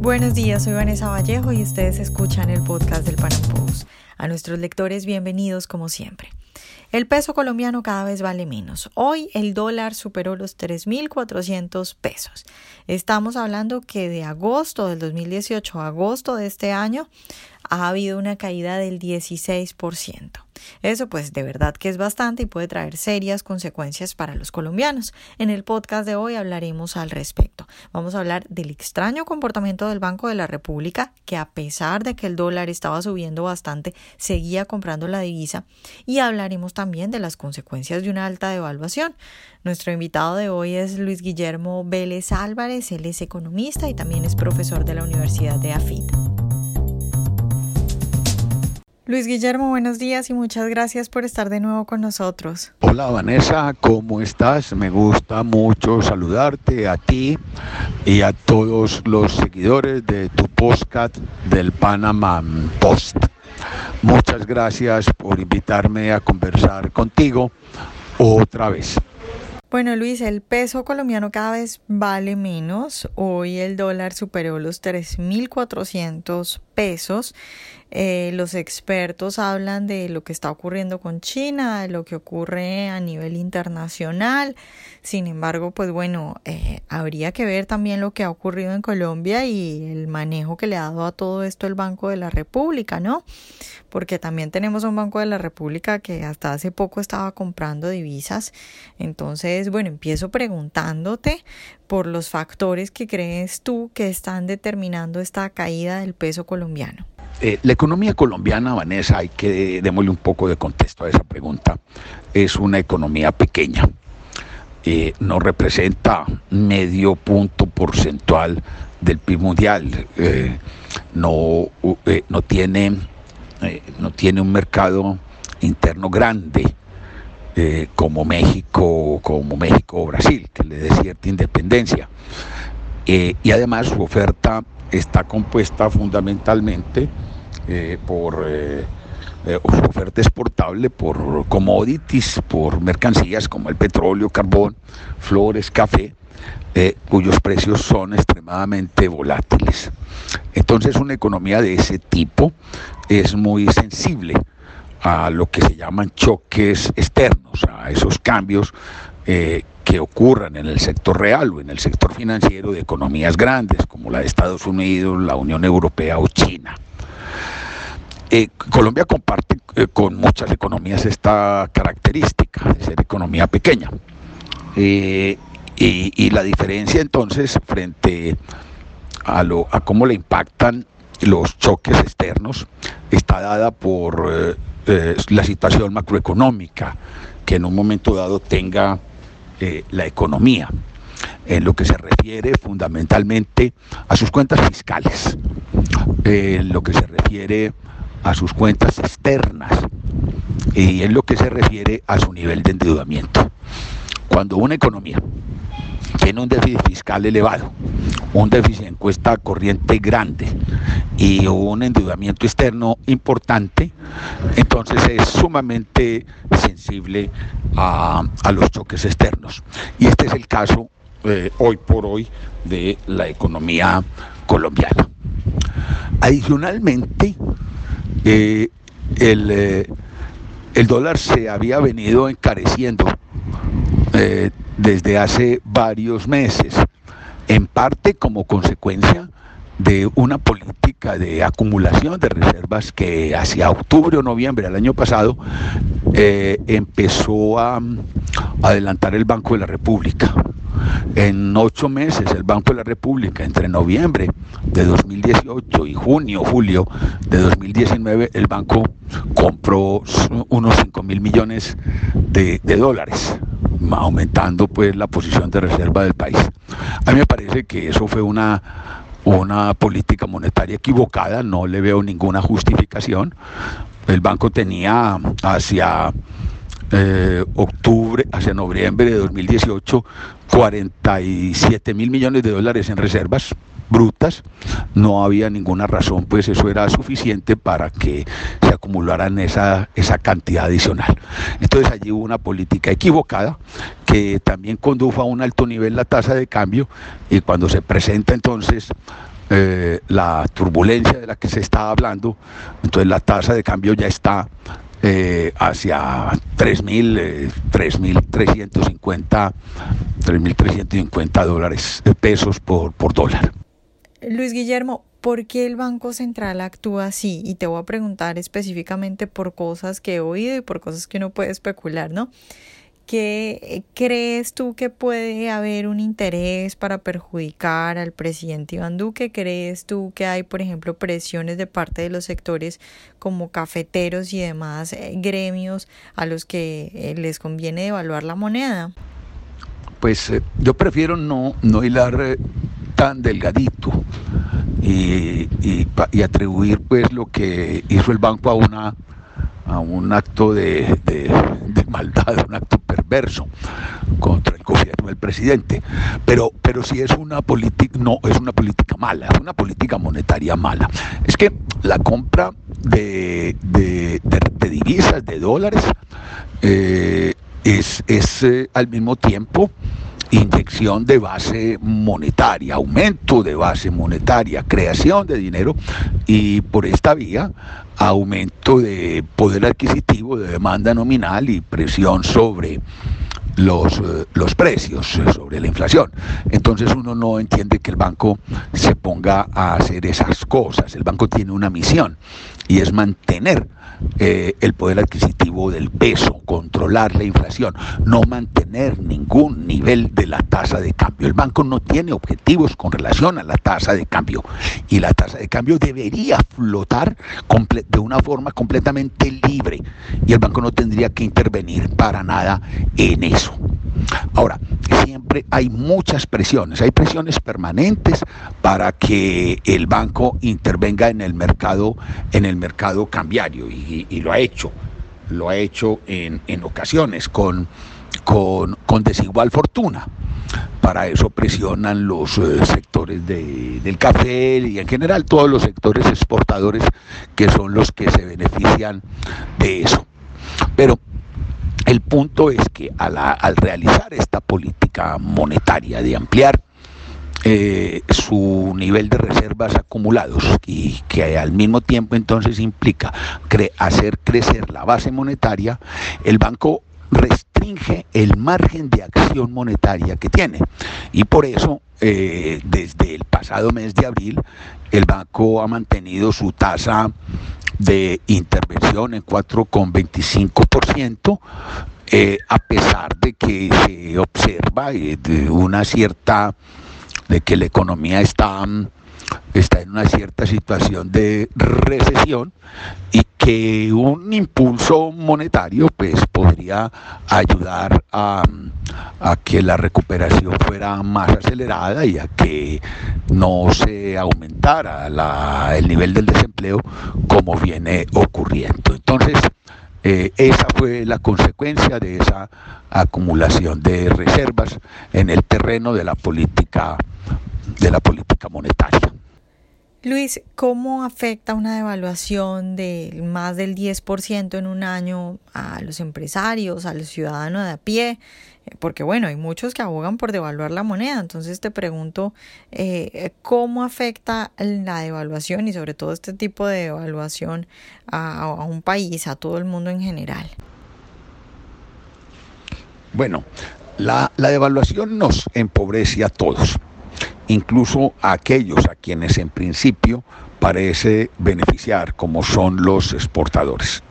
Buenos días, soy Vanessa Vallejo y ustedes escuchan el podcast del Pan Post. A nuestros lectores, bienvenidos como siempre. El peso colombiano cada vez vale menos. Hoy el dólar superó los 3.400 pesos. Estamos hablando que de agosto del 2018 a agosto de este año ha habido una caída del 16%. Eso pues de verdad que es bastante y puede traer serias consecuencias para los colombianos. En el podcast de hoy hablaremos al respecto. Vamos a hablar del extraño comportamiento del Banco de la República, que a pesar de que el dólar estaba subiendo bastante, seguía comprando la divisa y hablaremos también de las consecuencias de una alta devaluación. Nuestro invitado de hoy es Luis Guillermo Vélez Álvarez, él es economista y también es profesor de la Universidad de AFIT. Luis Guillermo, buenos días y muchas gracias por estar de nuevo con nosotros. Hola Vanessa, ¿cómo estás? Me gusta mucho saludarte a ti y a todos los seguidores de tu podcast del Panama Post. Muchas gracias por invitarme a conversar contigo otra vez. Bueno, Luis, el peso colombiano cada vez vale menos. Hoy el dólar superó los 3.400 pesos. Eh, los expertos hablan de lo que está ocurriendo con China, de lo que ocurre a nivel internacional. Sin embargo, pues bueno, eh, habría que ver también lo que ha ocurrido en Colombia y el manejo que le ha dado a todo esto el Banco de la República, ¿no? Porque también tenemos un Banco de la República que hasta hace poco estaba comprando divisas. Entonces, bueno, empiezo preguntándote por los factores que crees tú que están determinando esta caída del peso colombiano. Eh, la economía colombiana, Vanessa, hay que démosle un poco de contexto a esa pregunta, es una economía pequeña. Eh, no representa medio punto porcentual del PIB mundial. Eh, no, no, tiene, no tiene un mercado interno grande como México, como México o Brasil, que le dé cierta independencia. y además su oferta está compuesta fundamentalmente eh, por eh, eh, oferta exportable por commodities, por mercancías como el petróleo, carbón, flores, café, cuyos precios son extremadamente volátiles. Entonces una economía de ese tipo es muy sensible a lo que se llaman choques externos, a esos cambios que ocurran en el sector real o en el sector financiero de economías grandes como la de Estados Unidos, la Unión Europea o China. Eh, Colombia comparte eh, con muchas economías esta característica de ser economía pequeña. Eh, y, la diferencia entonces frente a, lo, a cómo le impactan los choques externos está dada por la situación macroeconómica que en un momento dado tenga la economía en lo que se refiere fundamentalmente a sus cuentas fiscales, en lo que se refiere a sus cuentas externas y en lo que se refiere a su nivel de endeudamiento. Cuando una economía tiene un déficit fiscal elevado, un déficit en cuesta corriente grande y un endeudamiento externo importante, entonces es sumamente sensible a, los choques externos. Y este es el caso eh, hoy por hoy de la economía colombiana. Adicionalmente, eh, el, el, dólar se había venido encareciendo eh, desde hace varios meses, en parte como consecuencia de una política de acumulación de reservas que hacia octubre o noviembre del año pasado eh, empezó a adelantar el Banco de la República. En ocho meses el Banco de la República, entre noviembre de 2018 y junio, julio de 2019, el banco compró unos 5 mil millones de, dólares, aumentando pues la posición de reserva del país. A mí me parece que eso fue una, una política monetaria equivocada, no le veo ninguna justificación. El banco tenía hacia eh, octubre, hacia noviembre de 2018, 47 mil millones de dólares en reservas brutas, no había ninguna razón, pues eso era suficiente para que se acumularan esa, esa cantidad adicional. Entonces allí hubo una política equivocada que también condujo a un alto nivel la tasa de cambio y cuando se presenta entonces eh, la turbulencia de la que se está hablando, entonces la tasa de cambio ya está eh, hacia 3.000, 3.350 3.350 dólares de pesos por, por dólar. Luis Guillermo, ¿por qué el Banco Central actúa así? Y te voy a preguntar específicamente por cosas que he oído y por cosas que uno puede especular, ¿no? ¿Qué crees tú que puede haber un interés para perjudicar al presidente Iván Duque? ¿Crees tú que hay, por ejemplo, presiones de parte de los sectores como cafeteros y demás eh, gremios a los que eh, les conviene devaluar la moneda? Pues eh, yo prefiero no, no hilar tan delgadito y, y, atribuir pues lo que hizo el banco a una a un acto de, de, maldad, un acto perverso contra el gobierno del presidente. Pero, pero si es una política, no, es una política mala, es una política monetaria mala. Es que la compra de, de, divisas, de dólares, eh, es, es eh, al mismo tiempo inyección de base monetaria, aumento de base monetaria, creación de dinero y por esta vía aumento de poder adquisitivo, de demanda nominal y presión sobre los, eh, los precios, eh, sobre la inflación. Entonces uno no entiende que el banco se ponga a hacer esas cosas. El banco tiene una misión y es mantener eh, el poder adquisitivo del peso, controlar la inflación, no mantener ningún nivel de la tasa de cambio. El banco no tiene objetivos con relación a la tasa de cambio y la tasa de cambio debería flotar de una forma completamente libre y el banco no tendría que intervenir para nada en eso. Ahora, siempre hay muchas presiones, hay presiones permanentes para que el banco intervenga en el mercado, en el mercado cambiario y, lo ha hecho, lo ha hecho en, ocasiones con, con, desigual fortuna. Para eso presionan los eh, sectores del café y en general todos los sectores exportadores que son los que se benefician de eso. Pero el punto es que al, realizar esta política monetaria de ampliar eh, su nivel de reservas acumulados y que al mismo tiempo entonces implica hacer crecer la base monetaria, el banco restringe el margen de acción monetaria que tiene. Y por eso, eh, desde el pasado mes de abril, el banco ha mantenido su tasa de intervención en 4,25%, eh, a pesar de que se observa eh, una cierta, de que la economía está, está en una cierta situación de recesión y que un impulso monetario pues podría ayudar a, que la recuperación fuera más acelerada y a que no se aumentara el nivel del desempleo como viene ocurriendo. Entonces, eh, esa fue la consecuencia de esa acumulación de reservas en el terreno de la política de la política monetaria. Luis, ¿cómo afecta una devaluación de más del 10% en un año a los empresarios, a los ciudadanos de a pie? Eh, porque bueno, hay muchos que abogan por devaluar la moneda. Entonces te pregunto, eh, ¿cómo afecta la devaluación y sobre todo este tipo de devaluación a, un país, a todo el mundo en general? Bueno, la, la devaluación nos empobrece a todos incluso a aquellos a quienes en principio parece beneficiar, como son los exportadores.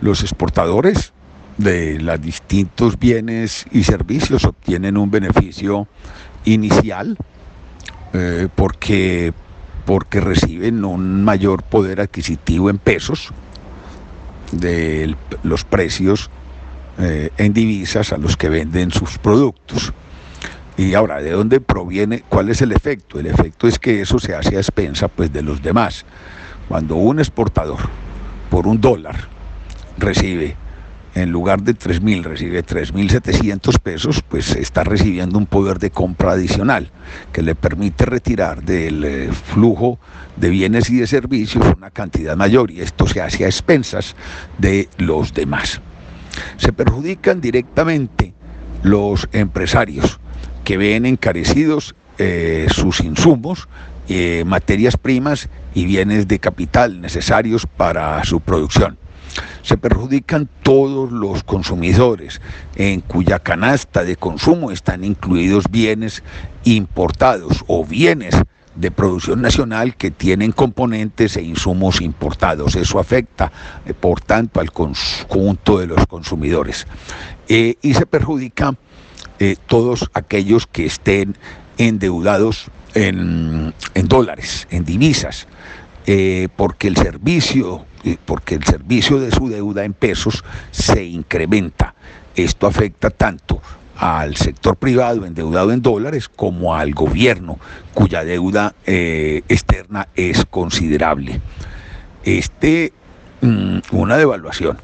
Los exportadores de los distintos bienes y servicios obtienen un beneficio inicial eh, porque, porque reciben un mayor poder adquisitivo en pesos de los precios eh, en divisas a los que venden sus productos. Y ahora, ¿de dónde proviene? ¿Cuál es el efecto? El efecto es que eso se hace a expensa pues, de los demás. Cuando un exportador por un dólar recibe, en lugar de 3.000, recibe 3.700 pesos, pues está recibiendo un poder de compra adicional que le permite retirar del eh, flujo de bienes y de servicios una cantidad mayor y esto se hace a expensas de los demás. Se perjudican directamente los empresarios que ven encarecidos eh, sus insumos eh, materias primas y bienes de capital necesarios para su producción. Se perjudican todos los consumidores, en cuya canasta de consumo están incluidos bienes importados o bienes de producción nacional que tienen componentes e insumos importados. Eso afecta, eh, por tanto, al conjunto de los consumidores. Y se perjudica eh, todos aquellos que estén endeudados en, dólares, en divisas, porque el servicio, porque el servicio de su deuda en pesos se incrementa. Esto afecta tanto al sector privado endeudado en dólares como al gobierno cuya deuda eh, externa es considerable. Este, mm, una devaluación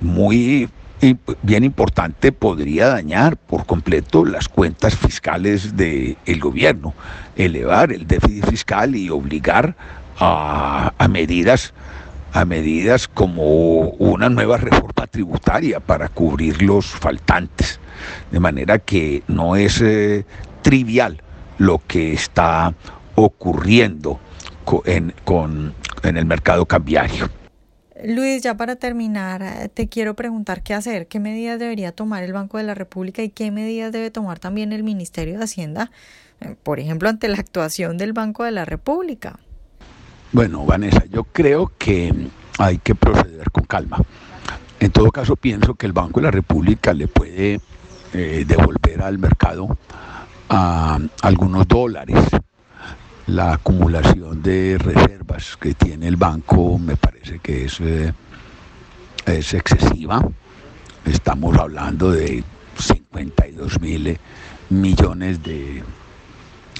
muy bien importante podría dañar por completo las cuentas fiscales del gobierno, elevar el déficit fiscal y obligar a, a medidas a medidas como una nueva reforma tributaria para cubrir los faltantes. De manera que no es eh, trivial lo que está ocurriendo en, en el mercado cambiario. Luis, ya para terminar, eh, te quiero preguntar qué hacer, qué medidas debería tomar el Banco de la República y qué medidas debe tomar también el Ministerio de Hacienda, eh, por ejemplo, ante la actuación del Banco de la República. Bueno, Vanessa, yo creo que hay que proceder con calma. En todo caso, pienso que el Banco de la República le puede eh, devolver al mercado a algunos dólares. La acumulación de reservas que tiene el banco me parece que es, eh, es excesiva. Estamos hablando de 52 mil millones de,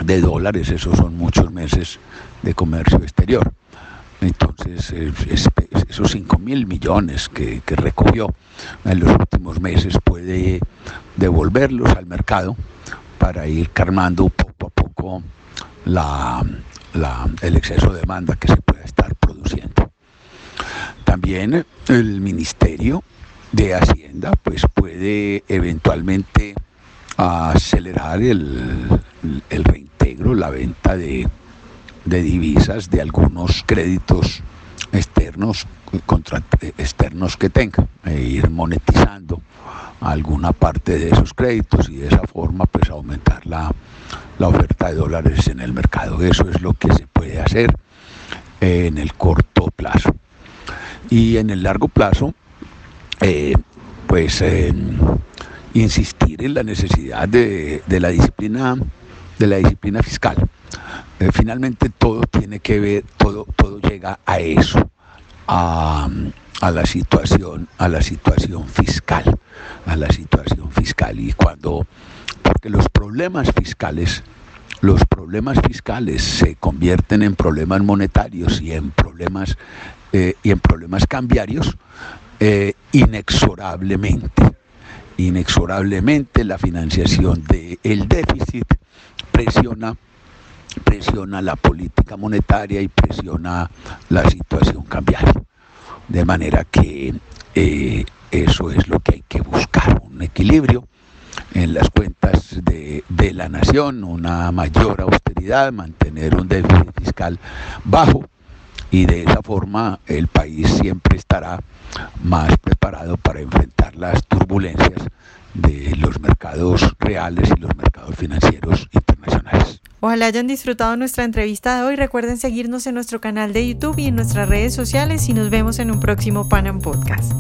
de dólares, esos son muchos meses de comercio exterior. Entonces, esos 5 mil millones que, recogió en los últimos meses puede devolverlos al mercado para ir calmando poco a poco el exceso de demanda que se puede estar produciendo. También el Ministerio de Hacienda pues puede eventualmente acelerar el reintegro, la venta de de divisas de algunos créditos externos, contra, externos que tenga, e ir monetizando alguna parte de esos créditos y de esa forma pues aumentar la, oferta de dólares en el mercado. Eso es lo que se puede hacer en el corto plazo. Y en el largo plazo, eh, pues insistir en la necesidad de, de, la disciplina de la disciplina fiscal eh, finalmente todo tiene que ver, todo, todo llega a eso, a, la situación, a la situación fiscal, a la situación fiscal. Y cuando, porque los problemas fiscales, los problemas fiscales se convierten en problemas monetarios y en problemas eh, y en problemas cambiarios eh, inexorablemente. Inexorablemente la financiación del déficit presiona presiona la política monetaria y presiona la situación cambiaria. De manera que eh, eso es lo que hay que buscar, un equilibrio en las cuentas de, de, la nación, una mayor austeridad, mantener un déficit fiscal bajo y de esa forma el país siempre estará más preparado para enfrentar las turbulencias de los mercados reales y los mercados financieros internacionales. Ojalá hayan disfrutado nuestra entrevista de hoy. Recuerden seguirnos en nuestro canal de YouTube y en nuestras redes sociales y nos vemos en un próximo Panam Podcast.